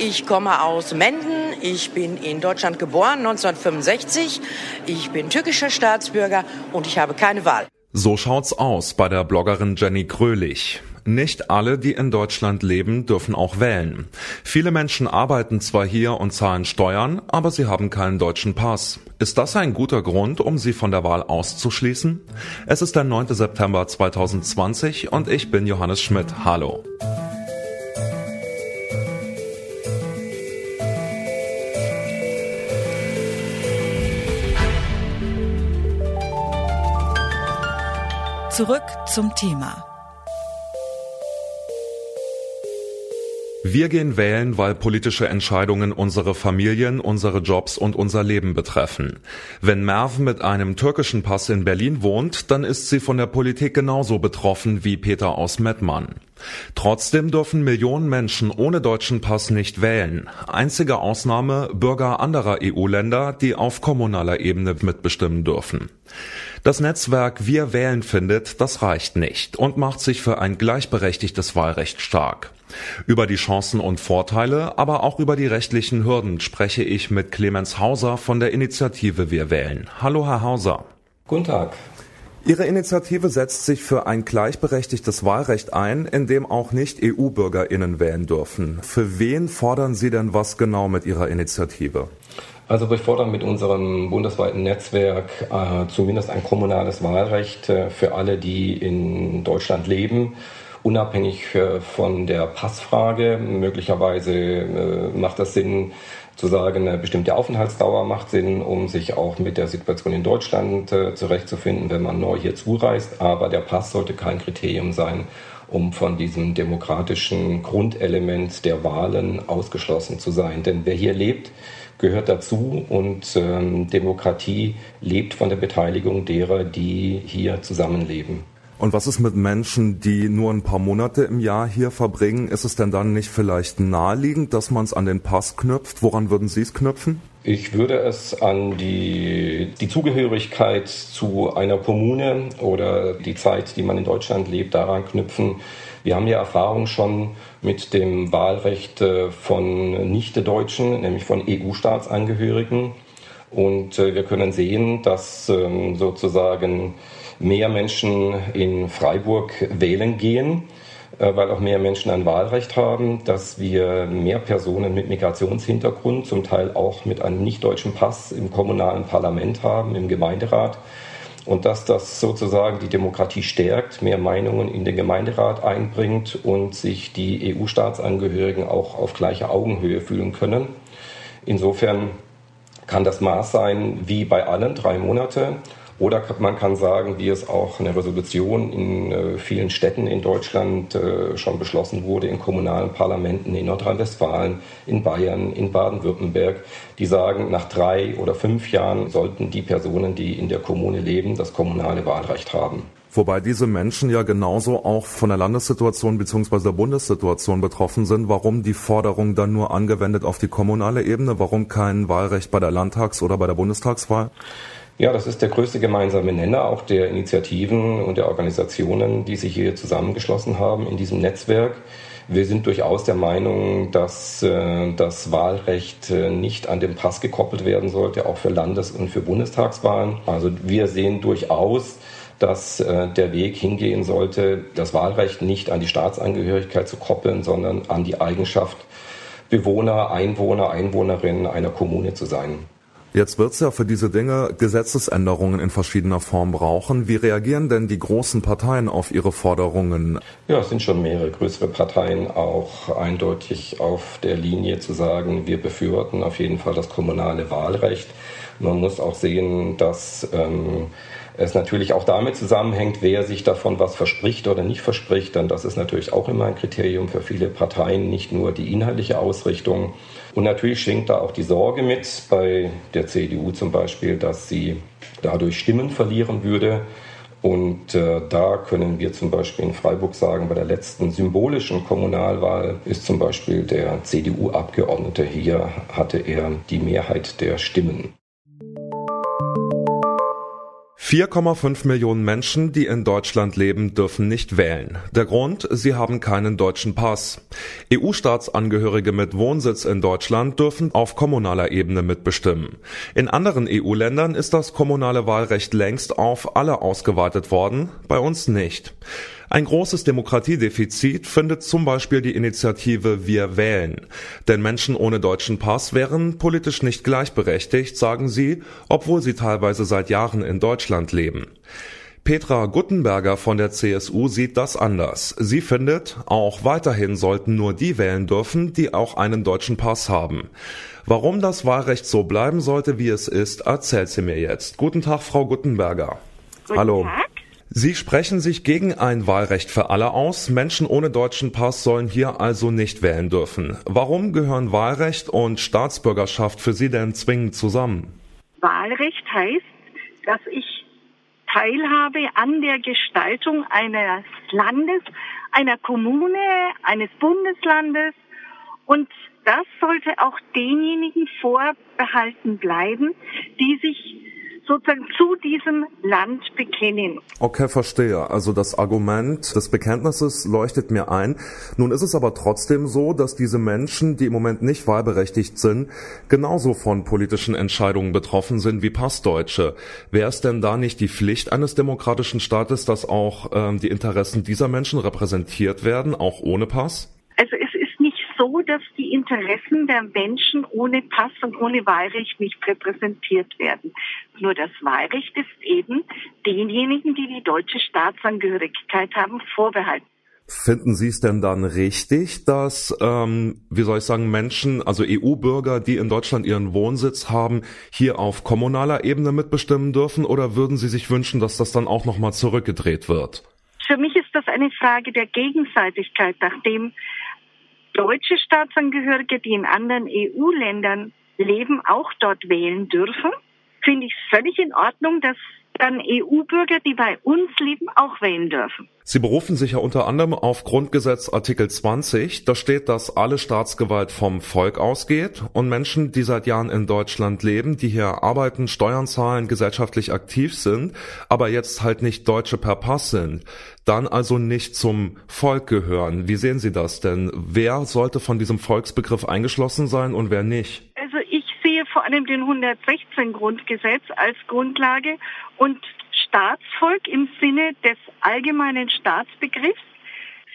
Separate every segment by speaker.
Speaker 1: Ich komme aus Menden. Ich bin in Deutschland geboren, 1965. Ich bin türkischer Staatsbürger und ich habe keine Wahl.
Speaker 2: So schaut's aus bei der Bloggerin Jenny Krölich. Nicht alle, die in Deutschland leben, dürfen auch wählen. Viele Menschen arbeiten zwar hier und zahlen Steuern, aber sie haben keinen deutschen Pass. Ist das ein guter Grund, um sie von der Wahl auszuschließen? Es ist der 9. September 2020 und ich bin Johannes Schmidt. Hallo.
Speaker 3: Zurück zum Thema.
Speaker 2: Wir gehen wählen, weil politische Entscheidungen unsere Familien, unsere Jobs und unser Leben betreffen. Wenn Merv mit einem türkischen Pass in Berlin wohnt, dann ist sie von der Politik genauso betroffen wie Peter aus Mettmann. Trotzdem dürfen Millionen Menschen ohne deutschen Pass nicht wählen. Einzige Ausnahme Bürger anderer EU-Länder, die auf kommunaler Ebene mitbestimmen dürfen. Das Netzwerk Wir wählen findet, das reicht nicht und macht sich für ein gleichberechtigtes Wahlrecht stark. Über die Chancen und Vorteile, aber auch über die rechtlichen Hürden spreche ich mit Clemens Hauser von der Initiative Wir wählen. Hallo, Herr Hauser.
Speaker 4: Guten Tag.
Speaker 2: Ihre Initiative setzt sich für ein gleichberechtigtes Wahlrecht ein, in dem auch nicht EU-Bürgerinnen wählen dürfen. Für wen fordern Sie denn was genau mit Ihrer Initiative?
Speaker 4: Also wir fordern mit unserem bundesweiten Netzwerk äh, zumindest ein kommunales Wahlrecht äh, für alle, die in Deutschland leben unabhängig äh, von der Passfrage. Möglicherweise äh, macht das Sinn, zu sagen, eine bestimmte Aufenthaltsdauer macht Sinn, um sich auch mit der Situation in Deutschland äh, zurechtzufinden, wenn man neu hier zureist. Aber der Pass sollte kein Kriterium sein, um von diesem demokratischen Grundelement der Wahlen ausgeschlossen zu sein. Denn wer hier lebt, gehört dazu und ähm, Demokratie lebt von der Beteiligung derer, die hier zusammenleben.
Speaker 2: Und was ist mit Menschen, die nur ein paar Monate im Jahr hier verbringen? Ist es denn dann nicht vielleicht naheliegend, dass man es an den Pass knüpft? Woran würden Sie es knüpfen?
Speaker 4: Ich würde es an die, die Zugehörigkeit zu einer Kommune oder die Zeit, die man in Deutschland lebt, daran knüpfen. Wir haben ja Erfahrung schon mit dem Wahlrecht äh, von Nicht-Deutschen, nämlich von EU-Staatsangehörigen. Und äh, wir können sehen, dass ähm, sozusagen mehr Menschen in Freiburg wählen gehen, äh, weil auch mehr Menschen ein Wahlrecht haben, dass wir mehr Personen mit Migrationshintergrund, zum Teil auch mit einem nicht-deutschen Pass im kommunalen Parlament haben, im Gemeinderat. Und dass das sozusagen die Demokratie stärkt, mehr Meinungen in den Gemeinderat einbringt und sich die EU-Staatsangehörigen auch auf gleicher Augenhöhe fühlen können. Insofern kann das Maß sein, wie bei allen, drei Monate. Oder man kann sagen, wie es auch eine Resolution in äh, vielen Städten in Deutschland äh, schon beschlossen wurde, in kommunalen Parlamenten in Nordrhein-Westfalen, in Bayern, in Baden-Württemberg, die sagen, nach drei oder fünf Jahren sollten die Personen, die in der Kommune leben, das kommunale Wahlrecht haben.
Speaker 2: Wobei diese Menschen ja genauso auch von der Landessituation bzw. der Bundessituation betroffen sind. Warum die Forderung dann nur angewendet auf die kommunale Ebene? Warum kein Wahlrecht bei der Landtags- oder bei der Bundestagswahl?
Speaker 4: Ja, das ist der größte gemeinsame Nenner auch der Initiativen und der Organisationen, die sich hier zusammengeschlossen haben in diesem Netzwerk. Wir sind durchaus der Meinung, dass äh, das Wahlrecht äh, nicht an den Pass gekoppelt werden sollte, auch für Landes- und für Bundestagswahlen. Also wir sehen durchaus, dass äh, der Weg hingehen sollte, das Wahlrecht nicht an die Staatsangehörigkeit zu koppeln, sondern an die Eigenschaft, Bewohner, Einwohner, Einwohnerin einer Kommune zu sein.
Speaker 2: Jetzt wird es ja für diese Dinge Gesetzesänderungen in verschiedener Form brauchen. Wie reagieren denn die großen Parteien auf ihre Forderungen?
Speaker 4: Ja, es sind schon mehrere größere Parteien auch eindeutig auf der Linie zu sagen, wir befürworten auf jeden Fall das kommunale Wahlrecht. Man muss auch sehen, dass ähm, es natürlich auch damit zusammenhängt, wer sich davon was verspricht oder nicht verspricht. Denn das ist natürlich auch immer ein Kriterium für viele Parteien, nicht nur die inhaltliche Ausrichtung. Und natürlich schwingt da auch die Sorge mit, bei der CDU zum Beispiel, dass sie dadurch Stimmen verlieren würde. Und äh, da können wir zum Beispiel in Freiburg sagen, bei der letzten symbolischen Kommunalwahl ist zum Beispiel der CDU-Abgeordnete hier, hatte er die Mehrheit der Stimmen.
Speaker 2: 4,5 Millionen Menschen, die in Deutschland leben, dürfen nicht wählen. Der Grund, sie haben keinen deutschen Pass. EU-Staatsangehörige mit Wohnsitz in Deutschland dürfen auf kommunaler Ebene mitbestimmen. In anderen EU-Ländern ist das kommunale Wahlrecht längst auf alle ausgeweitet worden, bei uns nicht. Ein großes Demokratiedefizit findet zum Beispiel die Initiative Wir wählen. Denn Menschen ohne deutschen Pass wären politisch nicht gleichberechtigt, sagen sie, obwohl sie teilweise seit Jahren in Deutschland leben. Petra Guttenberger von der CSU sieht das anders. Sie findet, auch weiterhin sollten nur die wählen dürfen, die auch einen deutschen Pass haben. Warum das Wahlrecht so bleiben sollte, wie es ist, erzählt sie mir jetzt. Guten Tag, Frau Guttenberger.
Speaker 5: Guten Hallo. Tag.
Speaker 2: Sie sprechen sich gegen ein Wahlrecht für alle aus. Menschen ohne deutschen Pass sollen hier also nicht wählen dürfen. Warum gehören Wahlrecht und Staatsbürgerschaft für Sie denn zwingend zusammen?
Speaker 5: Wahlrecht heißt, dass ich teilhabe an der Gestaltung eines Landes, einer Kommune, eines Bundeslandes und das sollte auch denjenigen vorbehalten bleiben, die sich sozusagen zu diesem Land bekennen.
Speaker 2: Okay, verstehe. Also das Argument des Bekenntnisses leuchtet mir ein. Nun ist es aber trotzdem so, dass diese Menschen, die im Moment nicht wahlberechtigt sind, genauso von politischen Entscheidungen betroffen sind wie Passdeutsche. Wäre es denn da nicht die Pflicht eines demokratischen Staates, dass auch ähm, die Interessen dieser Menschen repräsentiert werden, auch ohne Pass?
Speaker 5: Also so, dass die Interessen der Menschen ohne Pass und ohne Wahlrecht nicht repräsentiert werden. Nur das Wahlrecht ist eben denjenigen, die die deutsche Staatsangehörigkeit haben, vorbehalten.
Speaker 2: Finden Sie es denn dann richtig, dass, ähm, wie soll ich sagen, Menschen, also EU-Bürger, die in Deutschland ihren Wohnsitz haben, hier auf kommunaler Ebene mitbestimmen dürfen? Oder würden Sie sich wünschen, dass das dann auch nochmal zurückgedreht wird?
Speaker 5: Für mich ist das eine Frage der Gegenseitigkeit, nachdem deutsche Staatsangehörige, die in anderen EU-Ländern leben, auch dort wählen dürfen, finde ich völlig in Ordnung, dass dann EU-Bürger, die bei uns leben, auch wählen dürfen.
Speaker 2: Sie berufen sich ja unter anderem auf Grundgesetz Artikel 20. Da steht, dass alle Staatsgewalt vom Volk ausgeht und Menschen, die seit Jahren in Deutschland leben, die hier arbeiten, Steuern zahlen, gesellschaftlich aktiv sind, aber jetzt halt nicht Deutsche per Pass sind, dann also nicht zum Volk gehören. Wie sehen Sie das denn? Wer sollte von diesem Volksbegriff eingeschlossen sein und wer nicht?
Speaker 5: Allem den 116 Grundgesetz als Grundlage und Staatsvolk im Sinne des allgemeinen Staatsbegriffs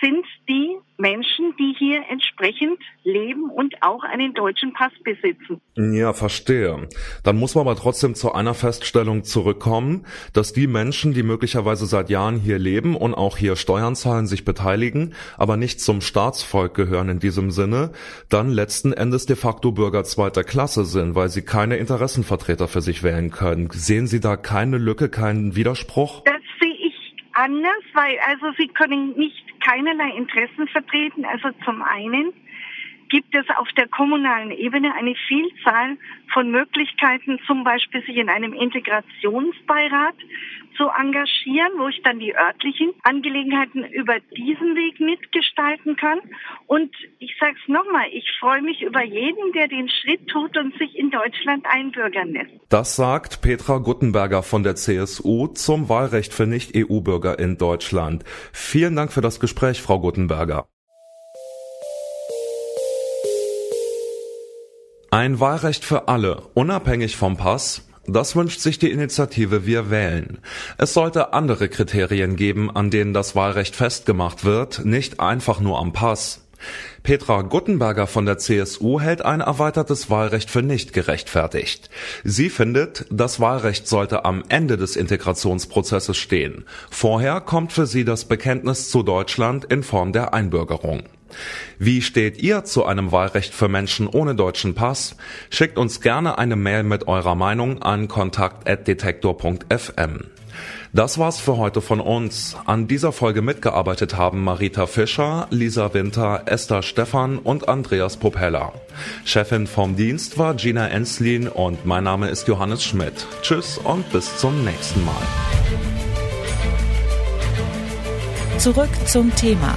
Speaker 5: sind die Menschen, die hier entsprechend leben und auch einen deutschen Pass besitzen.
Speaker 2: Ja, verstehe. Dann muss man aber trotzdem zu einer Feststellung zurückkommen, dass die Menschen, die möglicherweise seit Jahren hier leben und auch hier Steuern zahlen, sich beteiligen, aber nicht zum Staatsvolk gehören in diesem Sinne, dann letzten Endes de facto Bürger zweiter Klasse sind, weil sie keine Interessenvertreter für sich wählen können. Sehen Sie da keine Lücke, keinen Widerspruch?
Speaker 5: Das sehe ich anders, weil also sie können nicht keinerlei Interessen vertreten. Also zum einen gibt es auf der kommunalen Ebene eine Vielzahl von Möglichkeiten, zum Beispiel sich in einem Integrationsbeirat zu engagieren, wo ich dann die örtlichen Angelegenheiten über diesen Weg mitgestalten kann. Und ich sage es nochmal, ich freue mich über jeden, der den Schritt tut und sich in Deutschland einbürgern lässt.
Speaker 2: Das sagt Petra Guttenberger von der CSU zum Wahlrecht für Nicht-EU-Bürger in Deutschland. Vielen Dank für das Gespräch, Frau Guttenberger. Ein Wahlrecht für alle, unabhängig vom Pass, das wünscht sich die Initiative Wir wählen. Es sollte andere Kriterien geben, an denen das Wahlrecht festgemacht wird, nicht einfach nur am Pass. Petra Guttenberger von der CSU hält ein erweitertes Wahlrecht für nicht gerechtfertigt. Sie findet, das Wahlrecht sollte am Ende des Integrationsprozesses stehen. Vorher kommt für sie das Bekenntnis zu Deutschland in Form der Einbürgerung. Wie steht ihr zu einem Wahlrecht für Menschen ohne deutschen Pass? Schickt uns gerne eine Mail mit eurer Meinung an kontakt.detektor.fm. Das war's für heute von uns. An dieser Folge mitgearbeitet haben Marita Fischer, Lisa Winter, Esther Stephan und Andreas Propeller. Chefin vom Dienst war Gina Enslin und mein Name ist Johannes Schmidt. Tschüss und bis zum nächsten Mal.
Speaker 3: Zurück zum Thema